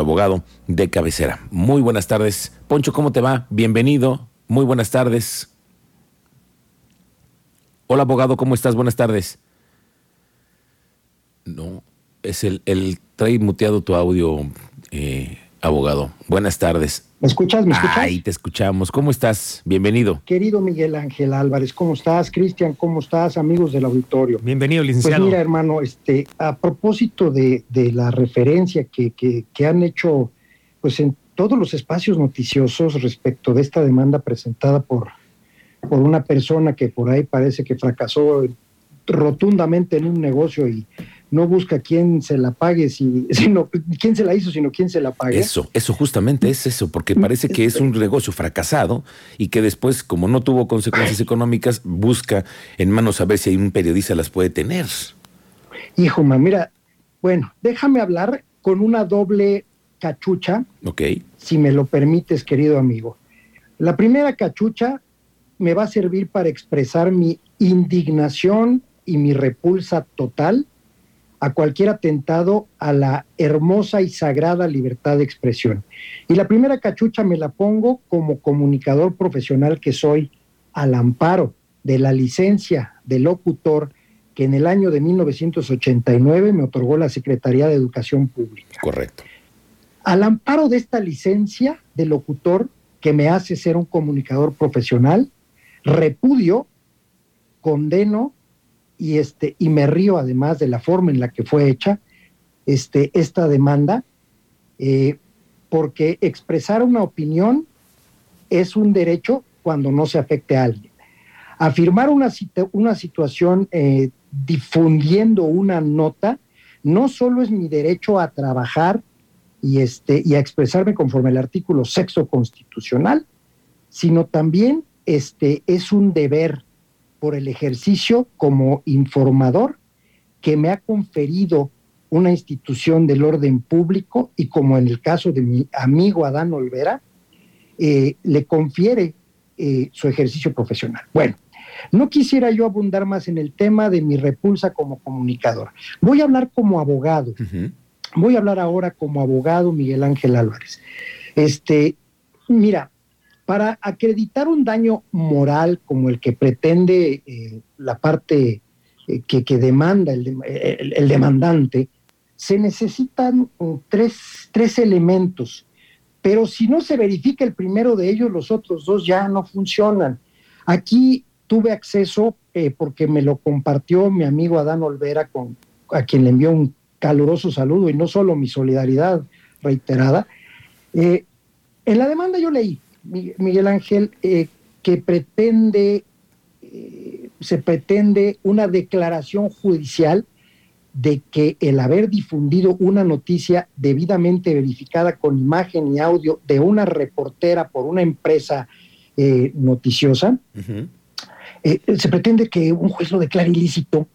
abogado de cabecera. Muy buenas tardes. Poncho, ¿cómo te va? Bienvenido. Muy buenas tardes. Hola, abogado, ¿cómo estás? Buenas tardes. No, es el, el trae muteado tu audio, eh, abogado. Buenas tardes. ¿Me escuchas? ¿Me escuchas? Ahí te escuchamos. ¿Cómo estás? Bienvenido. Querido Miguel Ángel Álvarez, ¿cómo estás? Cristian, ¿cómo estás? Amigos del auditorio. Bienvenido, licenciado. Pues mira, hermano, este, a propósito de, de la referencia que, que, que, han hecho pues en todos los espacios noticiosos respecto de esta demanda presentada por, por una persona que por ahí parece que fracasó rotundamente en un negocio y no busca quién se la pague, sino quién se la hizo, sino quién se la pague. Eso, eso justamente es eso, porque parece que es un negocio fracasado y que después, como no tuvo consecuencias económicas, busca en manos a ver si hay un periodista las puede tener. Hijo, ma, mira, bueno, déjame hablar con una doble cachucha. Ok. Si me lo permites, querido amigo. La primera cachucha me va a servir para expresar mi indignación y mi repulsa total a cualquier atentado a la hermosa y sagrada libertad de expresión. Y la primera cachucha me la pongo como comunicador profesional que soy al amparo de la licencia de locutor que en el año de 1989 me otorgó la Secretaría de Educación Pública. Correcto. Al amparo de esta licencia de locutor que me hace ser un comunicador profesional, repudio, condeno y, este, y me río además de la forma en la que fue hecha este, esta demanda, eh, porque expresar una opinión es un derecho cuando no se afecte a alguien. Afirmar una, una situación eh, difundiendo una nota no solo es mi derecho a trabajar y, este, y a expresarme conforme al artículo sexto constitucional, sino también este, es un deber por el ejercicio como informador que me ha conferido una institución del orden público y como en el caso de mi amigo Adán Olvera, eh, le confiere eh, su ejercicio profesional. Bueno, no quisiera yo abundar más en el tema de mi repulsa como comunicador. Voy a hablar como abogado. Uh -huh. Voy a hablar ahora como abogado Miguel Ángel Álvarez. Este, mira, para acreditar un daño moral como el que pretende eh, la parte eh, que, demanda el, el, demandante, se necesitan um, tres, tres, elementos, pero si no se verifica el primero de ellos, los otros dos ya no funcionan. Aquí tuve acceso, eh, porque me lo compartió mi amigo Adán Olvera, con, a quien le envió un caluroso saludo y no solo mi solidaridad reiterada. Eh, en la demanda yo leí, Miguel Ángel, eh, que pretende, eh, se pretende una declaración judicial de que el haber difundido una noticia debidamente verificada con imagen y audio de una reportera por una empresa eh, noticiosa, uh -huh. se pretende que un juez lo declare ilícito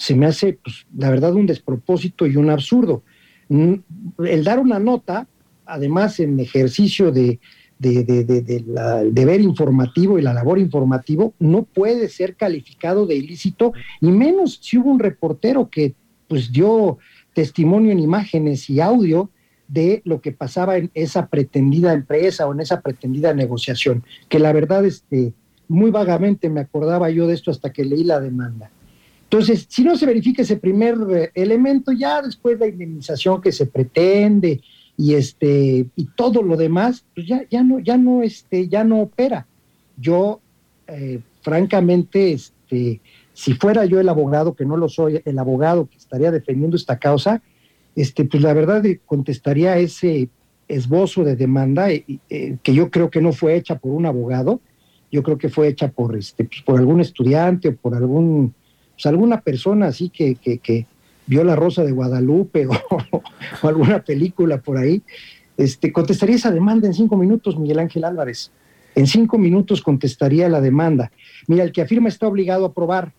se me hace, pues, la verdad, un despropósito y un absurdo. El dar una nota, además en ejercicio de, de, de, la, deber informativo y la labor informativo, no puede ser calificado de ilícito, y menos si hubo un reportero que pues dio testimonio en imágenes y audio de lo que pasaba en esa pretendida empresa o en esa pretendida negociación, que la verdad, este, muy vagamente me acordaba yo de esto hasta que leí la demanda. Entonces, si no se verifica ese primer eh, elemento, ya después la indemnización que se pretende y este y todo lo demás, pues ya, ya no, ya no, este, ya no opera. Yo, eh, francamente, este, si fuera yo el abogado, que no lo soy, el abogado que estaría defendiendo esta causa, este, pues la verdad contestaría ese esbozo de demanda eh, eh, que yo creo que no fue hecha por un abogado, yo creo que fue hecha por, este, pues por algún estudiante o por algún pues alguna persona así que, que, que, vio La Rosa de Guadalupe o, alguna película por ahí, este, contestaría esa demanda en cinco minutos, Miguel Ángel Álvarez. En cinco minutos contestaría la demanda. Mira, el que afirma está obligado a probar.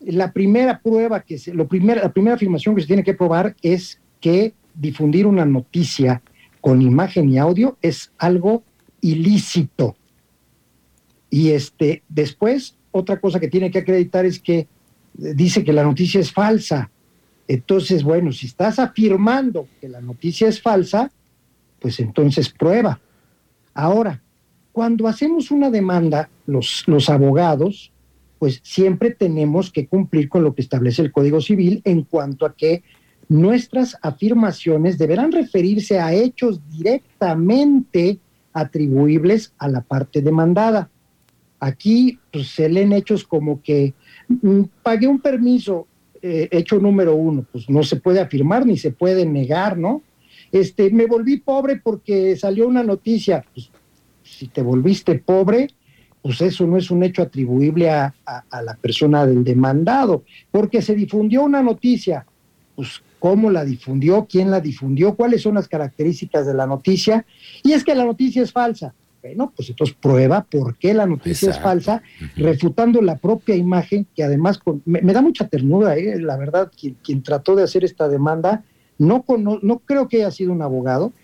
La primera prueba que se, lo primer, la primera afirmación que se tiene que probar es que difundir una noticia con imagen y audio es algo ilícito. Y este, después, otra cosa que tiene que acreditar es que dice que la noticia es falsa. Entonces, bueno, si estás afirmando que la noticia es falsa, pues entonces prueba. Ahora, cuando hacemos una demanda, los, los abogados, pues siempre tenemos que cumplir con lo que establece el Código Civil en cuanto a que nuestras afirmaciones deberán referirse a hechos directamente atribuibles a la parte demandada. Aquí pues, se leen hechos como que mm, pagué un permiso, eh, hecho número uno, pues no se puede afirmar ni se puede negar, ¿no? Este, me volví pobre porque salió una noticia, pues si te volviste pobre, pues eso no es un hecho atribuible a, a la persona del demandado, porque se difundió una noticia, pues cómo la difundió, quién la difundió, cuáles son las características de la noticia. Y es que la noticia es falsa. Bueno, pues entonces prueba por qué la noticia es falsa, refutando la propia imagen, que además me, da mucha ternura, ¿eh? la verdad, quien, trató de hacer esta demanda, no, no creo que haya sido un abogado,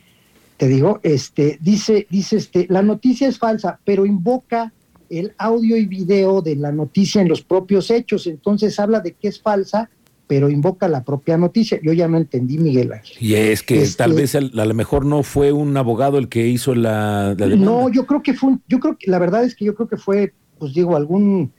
te digo, este, dice, dice este, la noticia es falsa, pero invoca el audio y video de la noticia en los propios hechos, entonces habla de que es falsa pero invoca la propia noticia. Yo ya no entendí, Miguel Ángel. Y es que este tal vez a lo mejor no fue un abogado el que hizo la, No, yo creo que fue, yo creo que la verdad es que yo creo que fue, pues digo, algún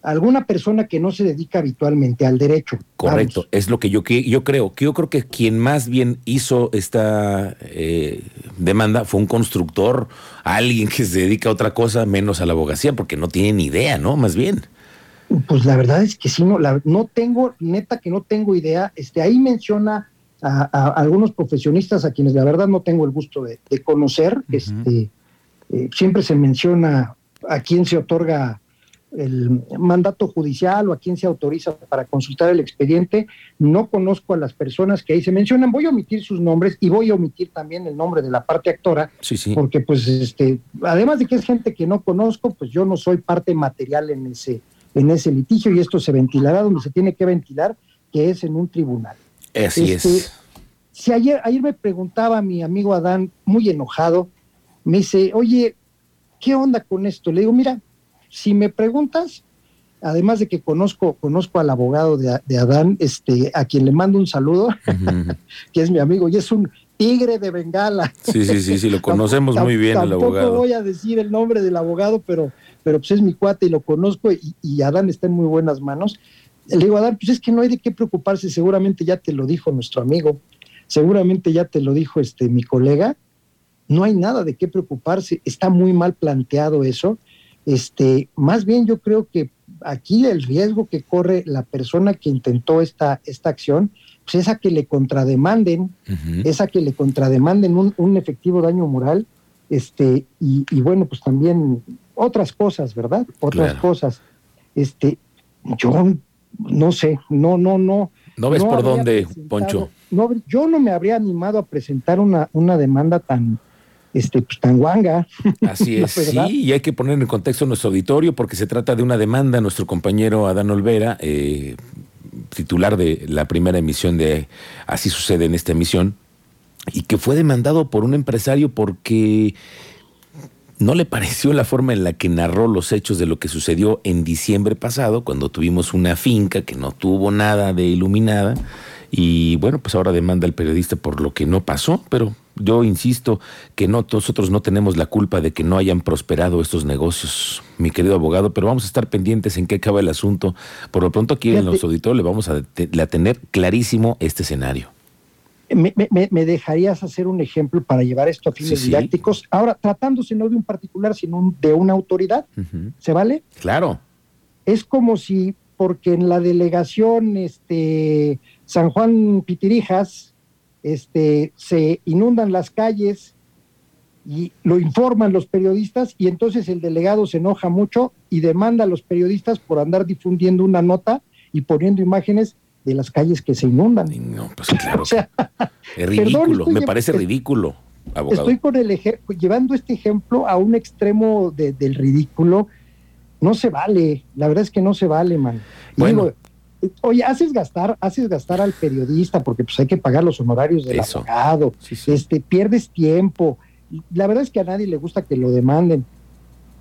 alguna persona que no se dedica habitualmente al derecho. Correcto, es lo que yo, yo creo. Que yo creo que quien más bien hizo esta eh, demanda fue un constructor, alguien que se dedica a otra cosa menos a la abogacía, porque no tiene ni idea, ¿no? Más bien. Pues la verdad es que sí, no, la, no tengo, neta que no tengo idea. Este, ahí menciona a, algunos profesionistas a quienes la verdad no tengo el gusto de, conocer. este, eh, siempre se menciona a quién se otorga el mandato judicial o a quién se autoriza para consultar el expediente. No conozco a las personas que ahí se mencionan. Voy a omitir sus nombres y voy a omitir también el nombre de la parte actora, sí, sí. porque pues este, además de que es gente que no conozco, pues yo no soy parte material en ese en ese litigio y esto se ventilará donde se tiene que ventilar, que es en un tribunal. Así este, es. Si ayer, ayer me preguntaba mi amigo Adán, muy enojado, me dice, oye, ¿qué onda con esto? Le digo, mira, si me preguntas, además de que conozco, conozco al abogado de, Adán, este, a quien le mando un saludo, que es mi amigo y es un tigre de Bengala. Sí, sí, sí, sí, lo conocemos muy bien el abogado. Tampoco voy a decir el nombre del abogado, pero pero pues es mi cuate y lo conozco y, Adán está en muy buenas manos. Le digo, Adán, pues es que no hay de qué preocuparse, seguramente ya te lo dijo nuestro amigo, seguramente ya te lo dijo este mi colega, no hay nada de qué preocuparse, está muy mal planteado eso. Este, más bien yo creo que aquí el riesgo que corre la persona que intentó esta, esta acción, pues es a que le contrademanden, es a que le contrademanden un, un efectivo daño moral, este, y, y, bueno, pues también otras cosas, ¿verdad? Otras cosas. Este, yo no sé, no, no, no. ¿No ves por dónde, Poncho? No, yo no me habría animado a presentar una, una demanda tan, este, pues, tan guanga. Así es, sí, y hay que poner en contexto nuestro auditorio porque se trata de una demanda. Nuestro compañero Adán Olvera, eh, titular de la primera emisión de Así sucede en esta emisión, y que fue demandado por un empresario porque no le pareció la forma en la que narró los hechos de lo que sucedió en diciembre pasado, cuando tuvimos una finca que no tuvo nada de iluminada. Y bueno, pues ahora demanda al periodista por lo que no pasó, pero yo insisto que no, nosotros no tenemos la culpa de que no hayan prosperado estos negocios, mi querido abogado, pero vamos a estar pendientes en qué acaba el asunto. Por lo pronto aquí en los auditores le vamos a, a tener clarísimo este escenario me, dejarías hacer un ejemplo para llevar esto a fines didácticos? Ahora, tratándose no de un particular, sino de una autoridad, ¿se vale? Claro. Es como si, porque en la delegación este, San Juan Pitirijas este, se inundan las calles y lo informan los periodistas y entonces el delegado se enoja mucho y demanda a los periodistas por andar difundiendo una nota y poniendo imágenes de las calles que se inundan. No, pues claro. es ridículo, me parece ridículo. Abogado. Estoy con el llevando este ejemplo a un extremo del ridículo. No se vale, la verdad es que no se vale, man. Bueno. oye, haces gastar, haces gastar al periodista porque pues hay que pagar los honorarios del abogado, este, pierdes tiempo. La verdad es que a nadie le gusta que lo demanden.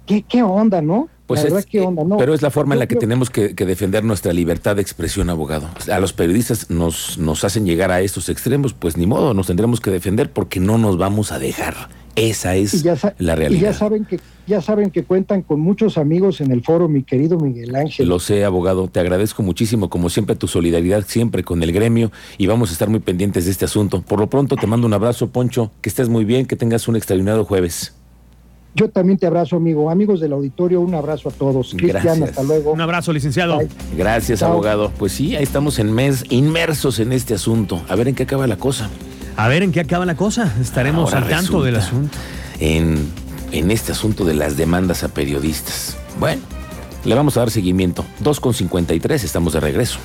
¿Qué, qué onda, no? Pues la verdad, es, ¿qué onda? No, pero es la forma en la que tenemos que, que defender nuestra libertad de expresión, abogado. A los periodistas nos, nos hacen llegar a estos extremos, pues ni modo, nos tendremos que defender porque no nos vamos a dejar. Esa es y ya, la y realidad. ya saben que ya saben que cuentan con muchos amigos en el foro, mi querido Miguel Ángel. Lo sé, abogado. Te agradezco muchísimo, como siempre, tu solidaridad siempre con el gremio y vamos a estar muy pendientes de este asunto. Por lo pronto, te mando un abrazo, Poncho. Que estés muy bien, que tengas un extraordinario jueves. Yo también te abrazo, amigo. Amigos del auditorio, un abrazo a todos. Cristian, Gracias. hasta luego. Un abrazo, licenciado. Bye. Gracias, Chao. abogado. Pues sí, ahí estamos en mes inmersos en este asunto. A ver en qué acaba la cosa. A ver en qué acaba la cosa. Estaremos Ahora al tanto del asunto. En, en este asunto de las demandas a periodistas. Bueno, le vamos a dar seguimiento. 2.53, estamos de regreso.